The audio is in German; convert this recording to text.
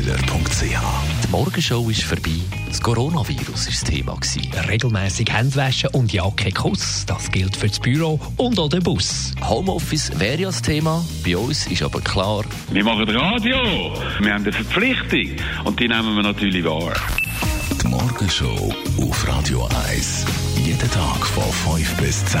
AlexanderKeller.ch Die Morgenshow ist vorbei. Das Coronavirus war das Thema. gewesen. Regelmäßig Hände waschen und ja, kein Kuss. Das gilt für das Büro und auch den Bus. Homeoffice wäre ja das Thema. Bei uns ist aber klar, Wir machen Radio. Wir haben eine Verpflichtung. Und die nehmen wir natürlich wahr. Die Morgenshow auf Radio 1. Jeden Tag von 5 bis 10.